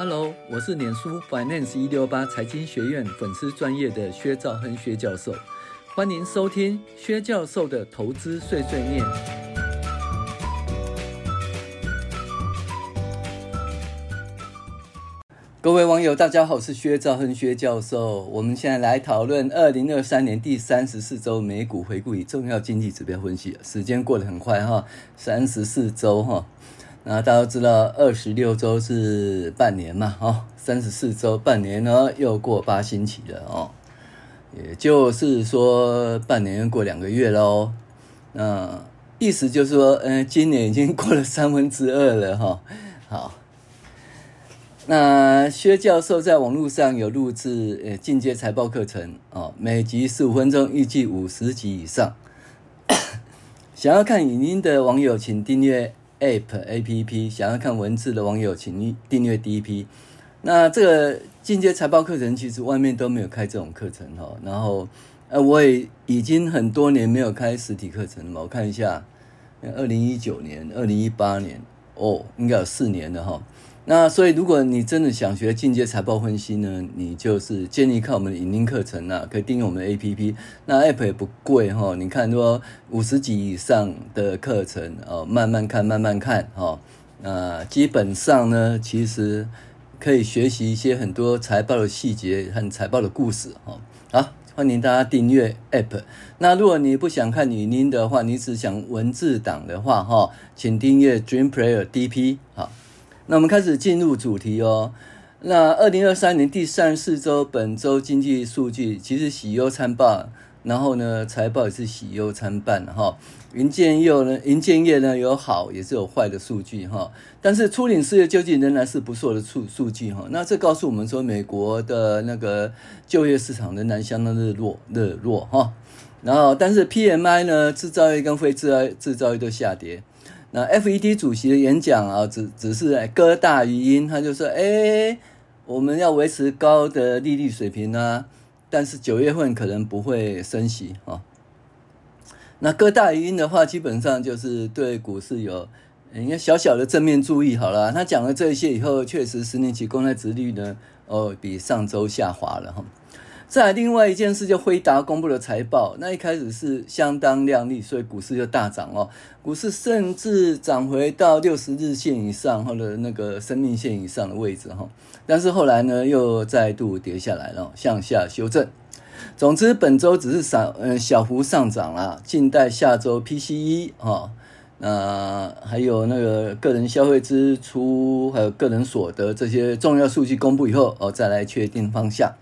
Hello，我是脸书 Finance 一六八财经学院粉丝专业的薛兆亨薛教授，欢迎收听薛教授的投资碎碎念。各位网友，大家好，我是薛兆亨薛教授。我们现在来讨论二零二三年第三十四周美股回顾与重要经济指标分析。时间过得很快哈，三十四周哈。那大家都知道，二十六周是半年嘛，哦，三十四周半年呢，又过八星期了哦，也就是说半年又过两个月喽。那意思就是说，嗯，今年已经过了三分之二了哈。好，那薛教授在网络上有录制呃进阶财报课程哦，每集十五分钟，预计五十集以上。想要看影音的网友，请订阅。App A P P，想要看文字的网友，请订阅第一批。那这个进阶财报课程，其实外面都没有开这种课程哈。然后，呃，我也已经很多年没有开实体课程了嘛。我看一下，二零一九年、二零一八年，哦，应该有四年了哈。那所以，如果你真的想学进阶财报分析呢，你就是建议看我们的影音课程啊，可以订阅我们的 APP。那 App 也不贵哈，你看说五十集以上的课程哦，慢慢看，慢慢看哈。那基本上呢，其实可以学习一些很多财报的细节和财报的故事哈。好，欢迎大家订阅 App。那如果你不想看语音的话，你只想文字档的话哈，请订阅 Dream Player DP 好。那我们开始进入主题哦。那二零二三年第三四周，本周经济数据其实喜忧参半，然后呢，财报也是喜忧参半哈。营建业呢，营建业呢有好也是有坏的数据哈。但是初领失业救济仍然是不错的数数据哈。那这告诉我们说，美国的那个就业市场仍然相当的弱热弱哈。然后，但是 PMI 呢，制造业跟非制造制造业都下跌。那 FED 主席的演讲啊，只只是鸽大余音，他就说：“哎，我们要维持高的利率水平啊，但是九月份可能不会升息啊。”那鸽大余音的话，基本上就是对股市有应该小小的正面注意好了。他讲了这些以后，确实十年期公债殖率呢，哦，比上周下滑了哈。再另外一件事，就辉达公布了财报，那一开始是相当亮丽，所以股市就大涨哦，股市甚至涨回到六十日线以上或者那个生命线以上的位置哈，但是后来呢又再度跌下来了，向下修正。总之本周只是小嗯小幅上涨啦，静待下周 PCE 哈，那还有那个个人消费支出还有个人所得这些重要数据公布以后哦，再来确定方向。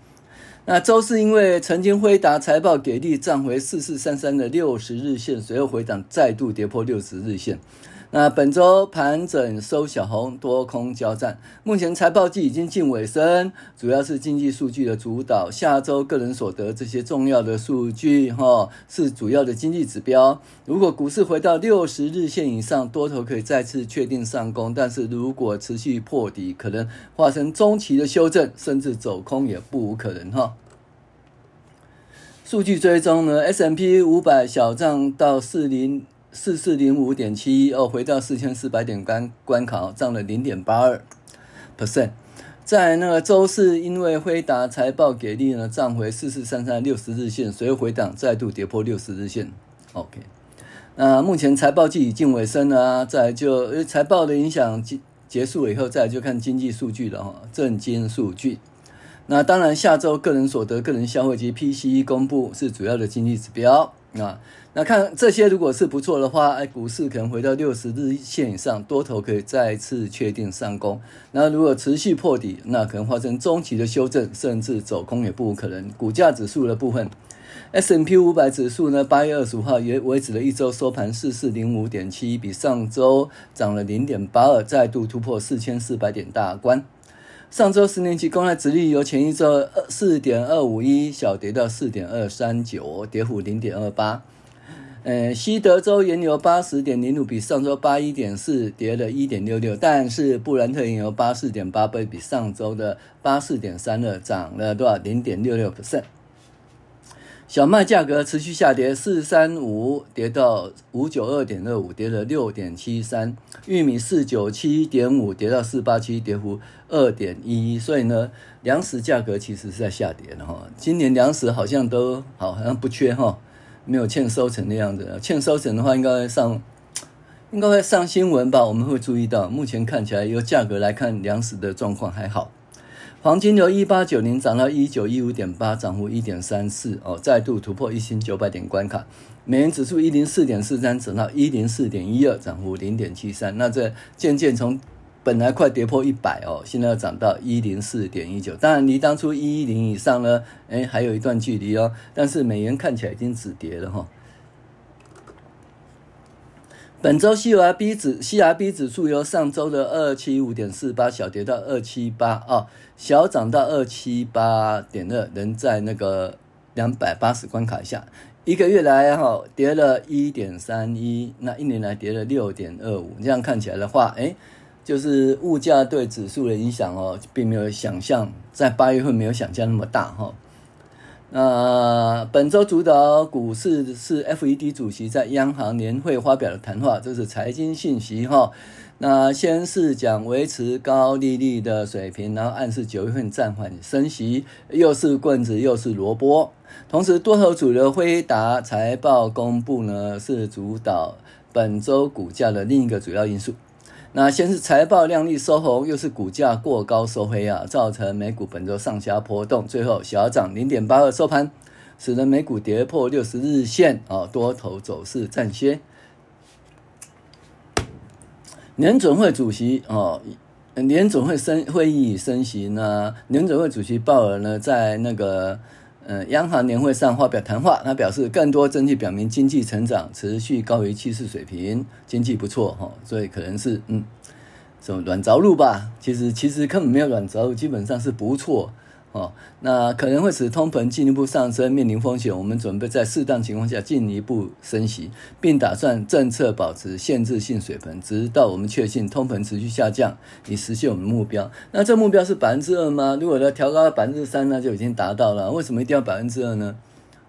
那周四因为曾经辉达财报给力，站回四四三三的六十日线，随后回档，再度跌破六十日线。那本周盘整收小红，多空交战。目前财报季已经近尾声，主要是经济数据的主导。下周个人所得这些重要的数据，哈，是主要的经济指标。如果股市回到六十日线以上，多头可以再次确定上攻；但是如果持续破底，可能化成中期的修正，甚至走空也不无可能，哈。数据追踪呢？S M P 五百小涨到四零。四四零五点七一哦，回到四千四百点关关卡，涨了零点八二 percent。在那个周四，因为辉达财报给力呢，涨回四四三三六十日线，随后回档，再度跌破六十日线。OK，那目前财报季已近尾声了啊，再就财报的影响结结束了以后，再就看经济数据了哈，政经数据。那当然，下周个人所得、个人消费及 PCE 公布是主要的经济指标啊。那看这些，如果是不错的话，哎，股市可能回到六十日线以上，多头可以再次确定上攻。那如果持续破底，那可能发生中期的修正，甚至走空也不可能。股价指数的部分，S&P 五百指数呢，八月二十五号也维持了一周收盘四四零五点七，比上周涨了零点八二，再度突破四千四百点大关。上周十年期公债殖利率由前一周四点二五一小跌到四点二三九，跌幅零点二八。呃，西德州原油八十点零五比上周八一点四跌了一点六六，但是布兰特原油八四点八倍比上周的八四点三二涨了多少？零点六六 percent。小麦价格持续下跌，四三五跌到五九二点二五，跌了六点七三。玉米四九七点五跌到四八七，跌幅二点一一。所以呢，粮食价格其实是在下跌的哈。今年粮食好像都好，好像不缺哈，没有欠收成的样子。欠收成的话，应该会上，应该会上新闻吧？我们会注意到，目前看起来由价格来看，粮食的状况还好。黄金由一八九零涨到一九一五点八，涨幅一点三四哦，再度突破一千九百点关卡。美元指数一零四点四三，涨到一零四点一二，涨幅零点七三。那这渐渐从本来快跌破一百哦，现在要涨到一零四点一九。当然离当初一一零以上呢，哎，还有一段距离哦。但是美元看起来已经止跌了哈、哦。本周 CRB 指 CRB 指数由上周的二七五点四八小跌到二七八啊，小涨到二七八点二，仍在那个两百八十关卡下。一个月来哈跌了一点三一，那一年来跌了六点二五。这样看起来的话，哎，就是物价对指数的影响哦，并没有想象在八月份没有想象那么大哈。那本周主导股市是 FED 主席在央行年会发表的谈话，这是财经信息哈。那先是讲维持高利率的水平，然后暗示九月份暂缓升息，又是棍子又是萝卜。同时，多头主流辉达财报公布呢，是主导本周股价的另一个主要因素。那先是财报量丽收红，又是股价过高收黑啊，造成美股本周上下波动，最后小涨零点八二收盘，使得美股跌破六十日线啊，多头走势暂歇。联准会主席哦，联准会升会议升息呢，联准会主席鲍尔呢，在那个。嗯，央行年会上发表谈话，他表示更多证据表明经济成长持续高于趋势水平，经济不错哈，所以可能是嗯，什么软着陆吧？其实其实根本没有软着陆，基本上是不错。哦，那可能会使通膨进一步上升，面临风险。我们准备在适当情况下进一步升息，并打算政策保持限制性水平，直到我们确信通膨持续下降，以实现我们的目标。那这目标是百分之二吗？如果要调高到百分之三，那就已经达到了。为什么一定要百分之二呢？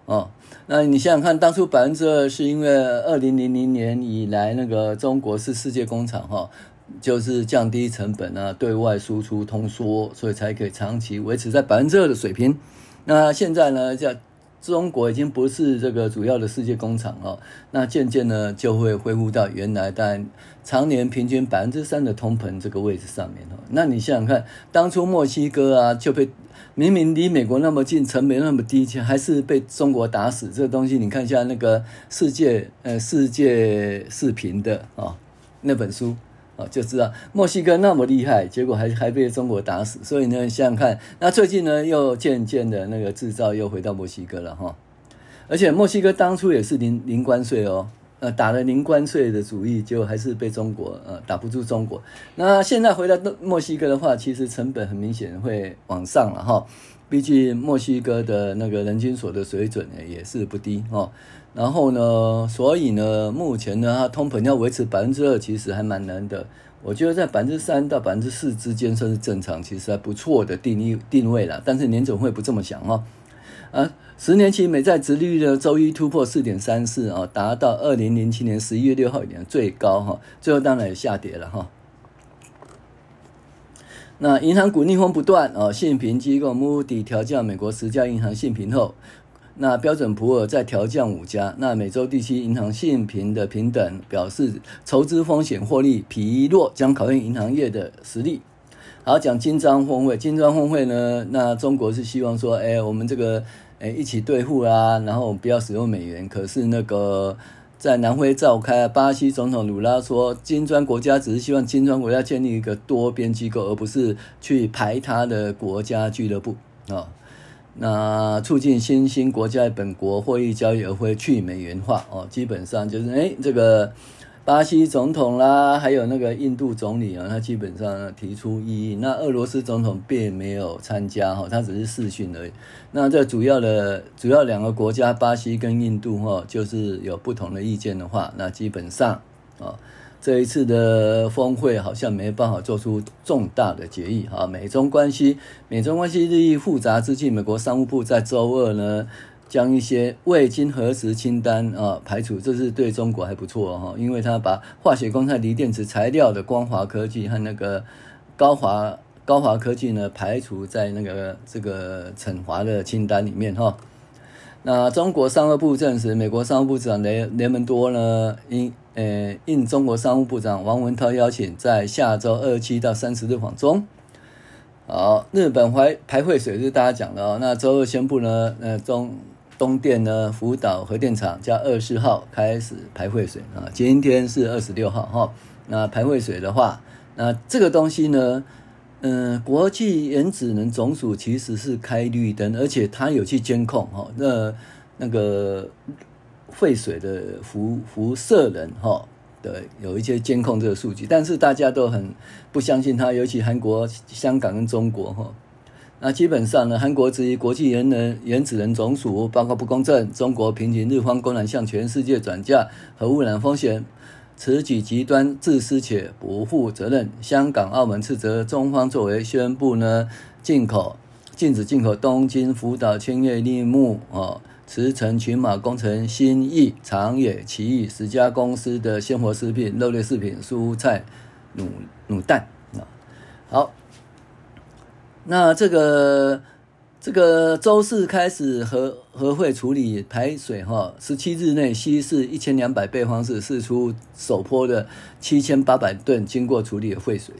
哦，那你想想看，当初百分之二是因为二零零零年以来，那个中国是世界工厂，哈、就是降低成本啊，对外输出通缩，所以才可以长期维持在百分之二的水平。那现在呢，叫中国已经不是这个主要的世界工厂哦，那渐渐呢就会恢复到原来但常年平均百分之三的通膨这个位置上面哦。那你想想看，当初墨西哥啊就被明明离美国那么近，成本那么低，还是被中国打死。这个东西你看一下那个世界呃世界视频的啊、哦、那本书。就知道墨西哥那么厉害，结果还还被中国打死。所以呢，想想看，那最近呢，又渐渐的那个制造又回到墨西哥了哈。而且墨西哥当初也是零零关税哦，呃，打了零关税的主意，结果还是被中国呃打不住中国。那现在回到墨西哥的话，其实成本很明显会往上了哈。毕竟墨西哥的那个人均所得水准也是不低哦。然后呢，所以呢，目前呢，它通膨要维持百分之二，其实还蛮难的。我觉得在百分之三到百分之四之间算是正常，其实还不错的定义定位了。但是年总会不这么想哦。啊，十年期美债殖利率呢，周一突破四点三四啊，达到二零零七年十一月六号以来最高哈，最后当然也下跌了哈。那银行股逆风不断啊，信评机构 Moody 调降美国十家银行信评后。那标准普尔再调降五家，那美洲地区银行信评的平等表示，筹资风险获利疲弱，将考验银行业的实力。好，讲金砖峰会，金砖峰会呢，那中国是希望说，哎、我们这个，哎、一起兑付啊，然后不要使用美元。可是那个在南非召开，巴西总统鲁拉说，金砖国家只是希望金砖国家建立一个多边机构，而不是去排他的国家俱乐部啊。那促进新兴国家本国货币交易而会去美元化哦，基本上就是哎，这个巴西总统啦，还有那个印度总理啊，他基本上提出异议。那俄罗斯总统并没有参加哈，他只是视讯而已。那这主要的主要两个国家，巴西跟印度哈，就是有不同的意见的话，那基本上啊。这一次的峰会好像没办法做出重大的决议啊！美中关系，美中关系日益复杂之际，美国商务部在周二呢将一些未经核实清单啊排除，这是对中国还不错哈，因为他把化学、光态、锂电池材料的光华科技和那个高华高华科技呢排除在那个这个惩罚的清单里面哈。那中国商务部证实，美国商务部长雷雷蒙多呢应呃应中国商务部长王文涛邀请，在下周二七到三十日访中。好，日本排排会水是大家讲的哦，那周二宣布呢，呃中。东电呢，福岛核电厂加二十号开始排废水啊，今天是二十六号哈。那排废水的话，那这个东西呢，嗯、呃，国际原子能总署其实是开绿灯，而且它有去监控哈，那那个废水的辐辐射人哈的有一些监控这个数据，但是大家都很不相信它，尤其韩国、香港跟中国哈。那基本上呢，韩国质疑国际原能原子能总署报告不公正，中国评级日方公然向全世界转嫁核污染风险，此举极端自私且不负责任。香港、澳门斥责中方作为，宣布呢进口禁止进口东京、福岛、千叶、立木、哦慈城、群马、工程、新义、长野、奇异十家公司的鲜活食品、肉类食品、蔬菜、卤卤蛋啊，好。那这个这个周四开始核核会处理排水哈，十七日内稀释一千两百倍方式释出首波的七千八百吨经过处理的废水。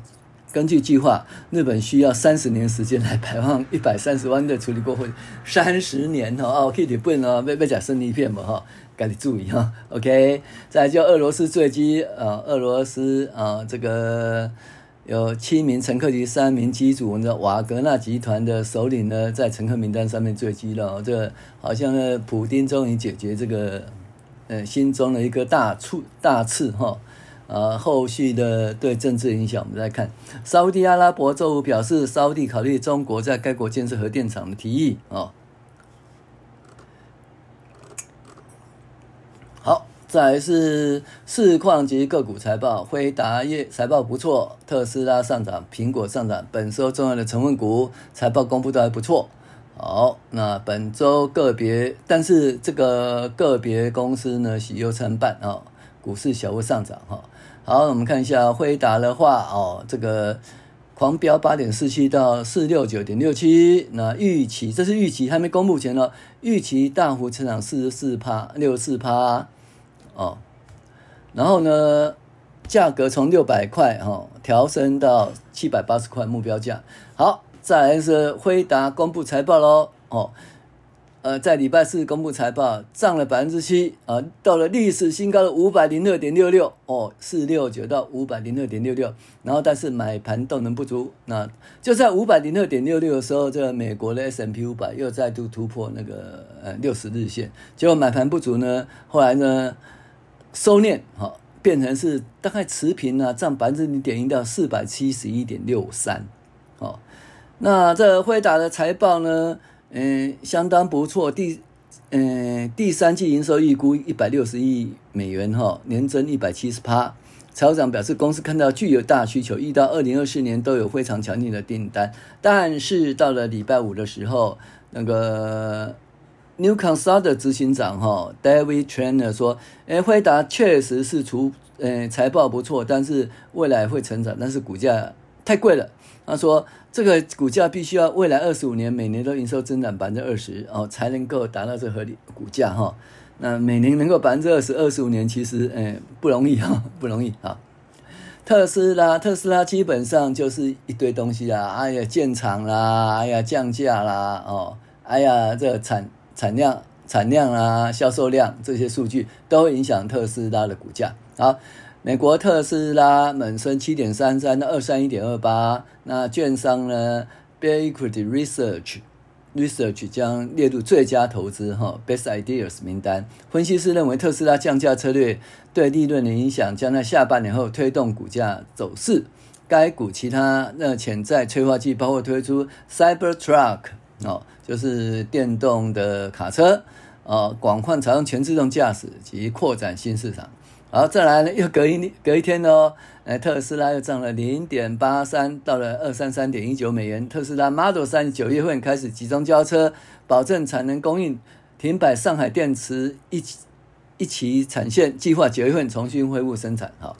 根据计划，日本需要三十年时间来排放一百三十万的处理过废。三十年哈哦，可以不能被被讲生鱼片嘛哈，赶紧注意哈。OK，再来就俄罗斯坠机呃，俄罗斯啊这个。有七名乘客及三名机组的瓦格纳集团的首领呢，在乘客名单上面坠机了。这好像呢，普丁终于解决这个，呃，心中的一个大刺大刺哈。啊，后续的对政治影响，我们再看。沙乌地阿拉伯周五表示，沙乌地考虑中国在该国建设核电厂的提议啊。再来是市况及个股财报，辉达业财报不错，特斯拉上涨，苹果上涨，本周重要的成分股财报公布都还不错。好，那本周个别，但是这个个别公司呢喜忧参半啊，股市小幅上涨哈。好，我们看一下辉达的话哦，这个狂飙八点四七到四六九点六七，那预期这是预期还没公布前呢，预期大幅成长四十四趴六四趴。哦，然后呢，价格从六百块哈调升到七百八十块目标价。好，再来是辉达公布财报喽。哦，呃，在礼拜四公布财报，涨了百分之七啊，到了历史新高的五百零二点六六哦，四六九到五百零二点六六。然后但是买盘动能不足，那就在五百零二点六六的时候，这个美国的 S M P 五百又再度突破那个呃六十日线，结果买盘不足呢，后来呢？收敛，哈，变成是大概持平啊，占百分之零点一到四百七十一点六三，哦，那这辉达的财报呢，嗯，相当不错，第，嗯，第三季营收预估一百六十亿美元，哈，年增一百七十趴。财务长表示，公司看到具有大需求，一到二零二四年都有非常强劲的订单，但是到了礼拜五的时候，那个。New Consult 的执行长哈 David Trainer 说：“诶，辉达确实是出，呃，财报不错，但是未来会成长，但是股价太贵了。他说，这个股价必须要未来二十五年每年都营收增长百分之二十哦，才能够达到这合理股价哈。那每年能够百分之二十，二十五年其实，呃，不容易哈，不容易啊。特斯拉，特斯拉基本上就是一堆东西啦，哎呀，建厂啦，哎呀，降价啦，哦，哎呀，这个产。”产量、产量啊，销售量这些数据都会影响特斯拉的股价。好，美国特斯拉猛升七点三三到二三一点二八。那券商呢，Bear Equity Research Research 将列入最佳投资哈 Best Ideas 名单。分析师认为，特斯拉降价策略对利润的影响将在下半年后推动股价走势。该股其他那潜在催化剂包括推出 Cybertruck 哦。就是电动的卡车，哦，广泛采用全自动驾驶及扩展新市场。然后，再来呢，又隔一隔一天哦，呃，特斯拉又涨了零点八三，到了二三三点一九美元。特斯拉 Model 3九月份开始集中交车，保证产能供应停摆上海电池一一期产线，计划九月份重新恢复生产。好，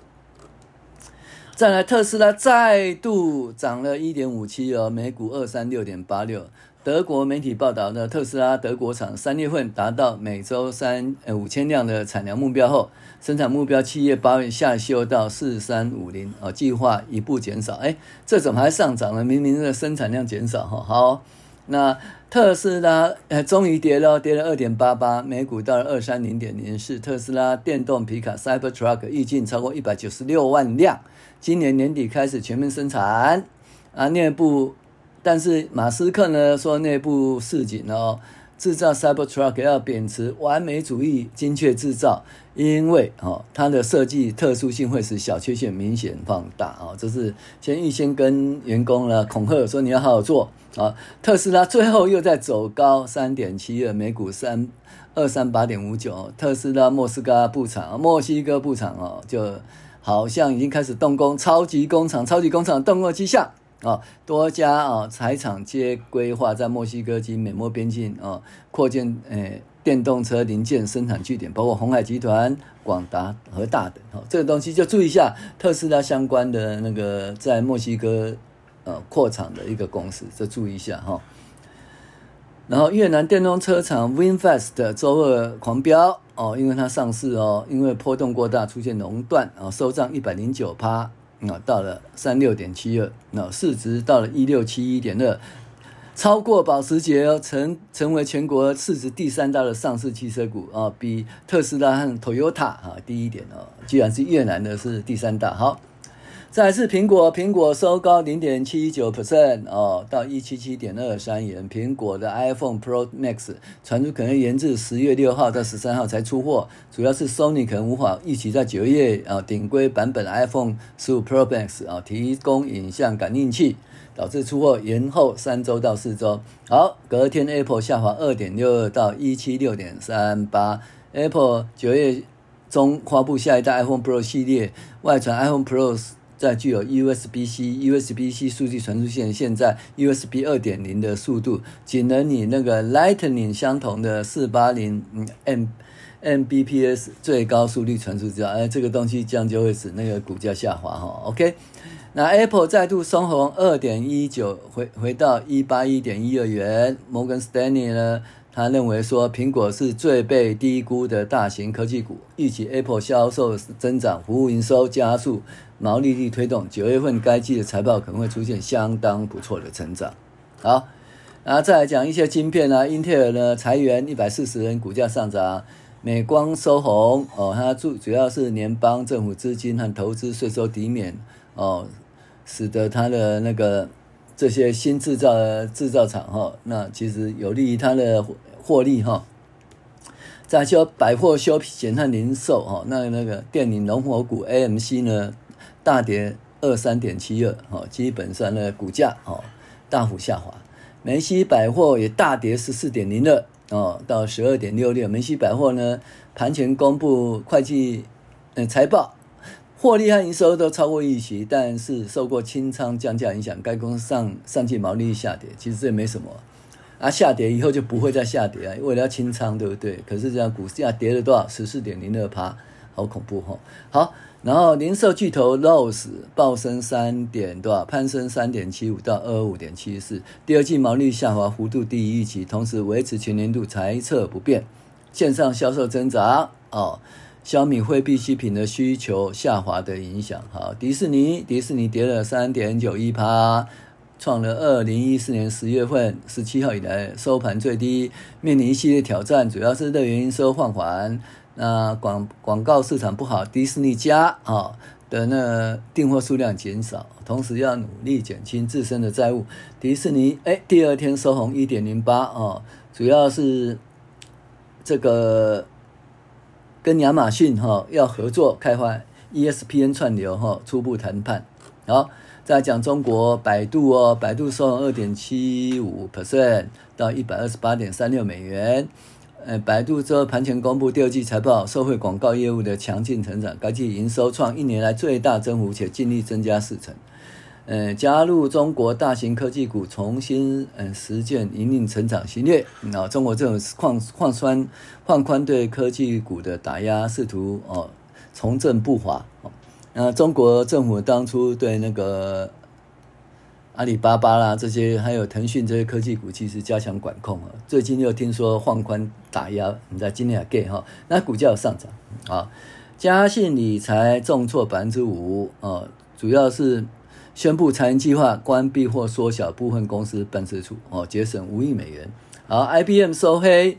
再来特斯拉再度涨了一点五七哦，每股二三六点八六。德国媒体报道呢，特斯拉德国厂三月份达到每周三呃五千辆的产量目标后，生产目标七月八月下修到四三五零啊，计划一步减少。哎，这怎么还上涨了？明明的生产量减少哈。好，那特斯拉呃终于跌了，跌了二点八八，每股到了二三零点零四。特斯拉电动皮卡 Cybertruck 预计超过一百九十六万辆，今年年底开始全面生产啊，内部。但是马斯克呢说内部市井哦，制造 Cybertruck 要秉持完美主义、精确制造，因为哦它的设计特殊性会使小缺陷明显放大哦。这是先预先跟员工呢恐吓说你要好好做啊。特斯拉最后又在走高三点七二，每股三二三八点五九。特斯拉莫斯科布厂，墨西哥布厂哦，就好像已经开始动工，超级工厂，超级工厂动工迹象。啊，多家啊财厂皆规划在墨西哥及美墨边境啊扩建诶电动车零件生产据点，包括鸿海集团、广达和大等。哈，这个东西就注意一下特斯拉相关的那个在墨西哥呃扩厂的一个公司，就注意一下哈。然后越南电动车厂 VinFast 周二狂飙哦，因为它上市哦，因为波动过大出现熔断啊，收涨一百零九趴。那到了三六点七二，那市值到了一六七一点二，超过保时捷哦，成成为全国市值第三大的上市汽车股啊，比特斯拉和 Toyota 啊低一点哦，居然是越南的是第三大。好，再来是苹果，苹果收高零点七九 percent 哦，到一七七点二三元。苹果的 iPhone Pro Max 传出可能延至十月六号到十三号才出货，主要是 Sony 可能无法预期在九月啊顶规版本 iPhone 十五 Pro Max 啊提供影像感应器，导致出货延后三周到四周。好，隔天 Apple 下滑二点六二到一七六点三八，Apple 九月中发布下一代 iPhone Pro 系列，外传 iPhone Pro。在具有 USB-C、USB-C 数据传输线，现在 USB 二点零的速度，仅能以那个 Lightning 相同的四八零 M Mbps 最高速率传输。知道哎，这个东西这样就会使那个股价下滑哈。OK，那 Apple 再度收红二点一九，回回到一八一点一二元。摩根斯丹利呢？他认为说，苹果是最被低估的大型科技股，预期 Apple 销售增长、服务营收加速、毛利率推动，九月份该季的财报可能会出现相当不错的成长。好，然后再来讲一些晶片啊，英特尔呢裁员一百四十人，股价上涨；美光收红哦，它主主要是联邦政府资金和投资税收抵免哦，使得它的那个。这些新制造的制造厂哈，那其实有利于它的获利哈。再说百货休闲和零售哈，那那个电影龙头股 AMC 呢，大跌二三点七二哈，基本上呢股价哦大幅下滑。梅西百货也大跌十四点零二哦，到十二点六六。梅西百货呢盘前公布会计嗯财报。获利和营收都超过预期，但是受过清仓降价影响，该公司上上季毛利率下跌。其实这也没什么，啊，下跌以后就不会再下跌啊，为了要清仓，对不对？可是这样股价跌了多少？十四点零二趴，好恐怖哈、好，然后零售巨头 Rose 暴升三点多少，攀升三点七五到二五点七四，第二季毛利下滑幅度低于预期，同时维持全年度财测不变，线上销售增长哦。小米非必需品的需求下滑的影响，好，迪士尼，迪士尼跌了三点九一趴，创了二零一四年十月份十七号以来收盘最低，面临一系列挑战，主要是乐园营收放缓，那广广告市场不好，迪士尼家啊的那订货数量减少，同时要努力减轻自身的债务。迪士尼哎，第二天收红一点零八哦，主要是这个。跟亚马逊哈要合作开发 ESPN 串流哈，初步谈判。好，再讲中国百度哦，百度收二点七五 percent 到一百二十八点三六美元。呃，百度之后盘前公布第二季财报，受惠广告业务的强劲成长，该季营收创一年来最大增幅，且净利增加四成。呃，加入中国大型科技股，重新嗯实践引领成长系列。啊，中国这种矿矿酸放宽对科技股的打压，试图哦重振步伐。那中国政府当初对那个阿里巴巴啦这些，还有腾讯这些科技股，其实加强管控啊。最近又听说放宽打压，你在今天也给哈，那股价有上涨啊。嘉信理财重挫百分之五啊，主要是。宣布裁员计划，关闭或缩小部分公司办事处，哦，节省五亿美元。好，IBM 收黑，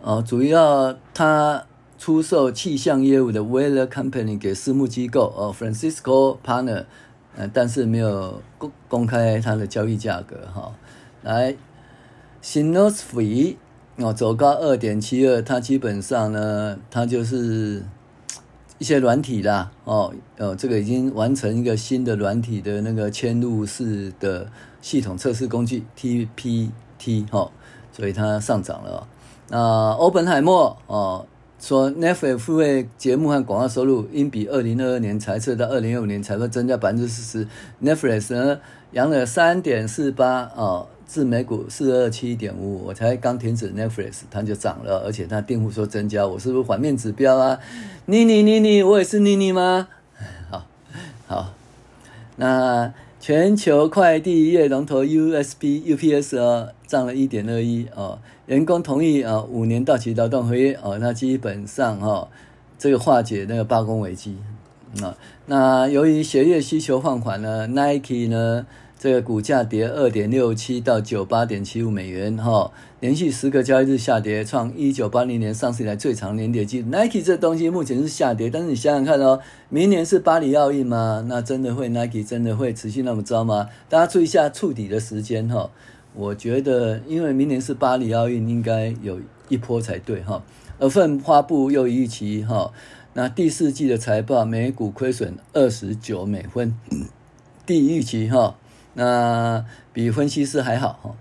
哦，主要它出售气象业务的 Weather Company 给私募机构，哦，Francisco Partner，呃，但是没有公公开它的交易价格，哈。来，Sinosphy，哦，走高二点七二，它基本上呢，它就是。一些软体啦，哦，呃，这个已经完成一个新的软体的那个嵌入式的系统测试工具 TPT 哈，所以它上涨了。那欧本海默哦说，Netflix 付费节目和广告收入应比二零二二年财测到二零二五年财测增加百分之四十。Netflix 呢，扬了三点四八哦。至每股四二七点五，我才刚停止 Netflix，它就涨了，而且它订户数增加，我是不是反面指标啊？妮妮妮妮，我也是妮妮吗？好，好，那全球快递业龙头 USB UPS 哦，涨了一点二一哦，员工同意啊，五年到期劳动合约哦，那基本上哈、哦，这个化解那个罢工危机那。那由于鞋业需求放缓呢，Nike 呢？这个股价跌二点六七到九八点七五美元，哈，连续十个交易日下跌，创一九八零年上市以来最长年跌记录。Nike 这东西目前是下跌，但是你想想看哦，明年是巴黎奥运吗？那真的会 Nike 真的会持续那么糟吗？大家注意一下触底的时间哈，我觉得因为明年是巴黎奥运，应该有一波才对哈。而份发布又预期哈，那第四季的财报每股亏损二十九美分，低预期哈。那比分析师还好哈。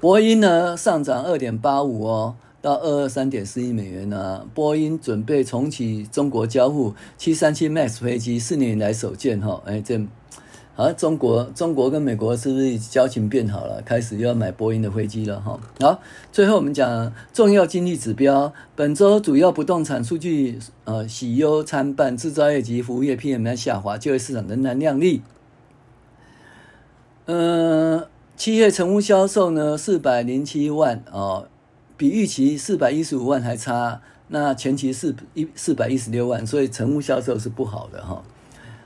波音呢上涨二点八五哦，到二二三点四亿美元呢。波音准备重启中国交付七三七 MAX 飞机，四年以来首见哈。哎，这。好，中国中国跟美国是不是交情变好了？开始又要买波音的飞机了哈。好，最后我们讲重要经济指标，本周主要不动产数据呃喜忧参半，制造业及服务业 PMI 下滑，就业市场仍然亮丽。呃，七月成屋销售呢四百零七万哦，比预期四百一十五万还差。那前期是一四百一十六万，所以成屋销售是不好的哈。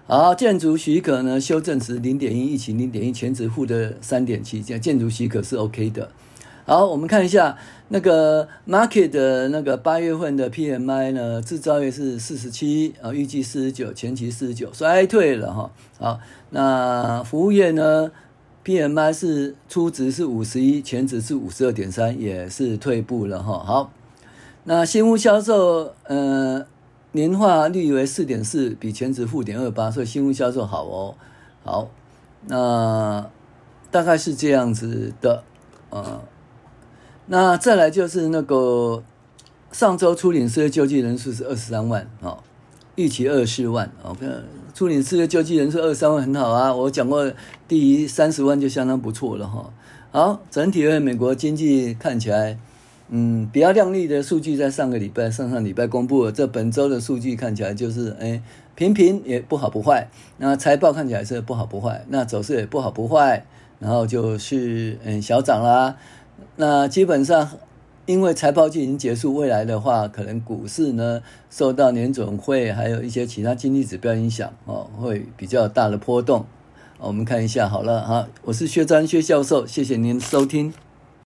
好，建筑许可呢，修正值零点一，疫情零点一，前值负的三点七，这样建筑许可是 OK 的。好，我们看一下那个 market 的那个八月份的 PMI 呢，制造业是四十七啊，预计四十九，前期四十九，衰退了哈。好，那服务业呢，PMI 是初值是五十一，前值是五十二点三，也是退步了哈。好，那新屋销售，呃。年化率为四点四，比前值负点二八，所以新屋销售好哦。好，那大概是这样子的，呃，那再来就是那个上周初领失业救济人数是二十三万啊，预期二十万。OK，初领失业救济人数二十三万很好啊，我讲过第一三十万就相当不错了哈。好，整体而言，美国经济看起来。嗯，比较亮丽的数据在上个礼拜、上上礼拜公布了。这本周的数据看起来就是，哎，平平也不好不坏。那财报看起来是不好不坏，那走势也不好不坏，然后就是嗯小涨啦。那基本上因为财报季已经结束，未来的话可能股市呢受到年总会还有一些其他经济指标影响哦，会比较大的波动。我们看一下好了哈，我是薛章薛教授，谢谢您收听。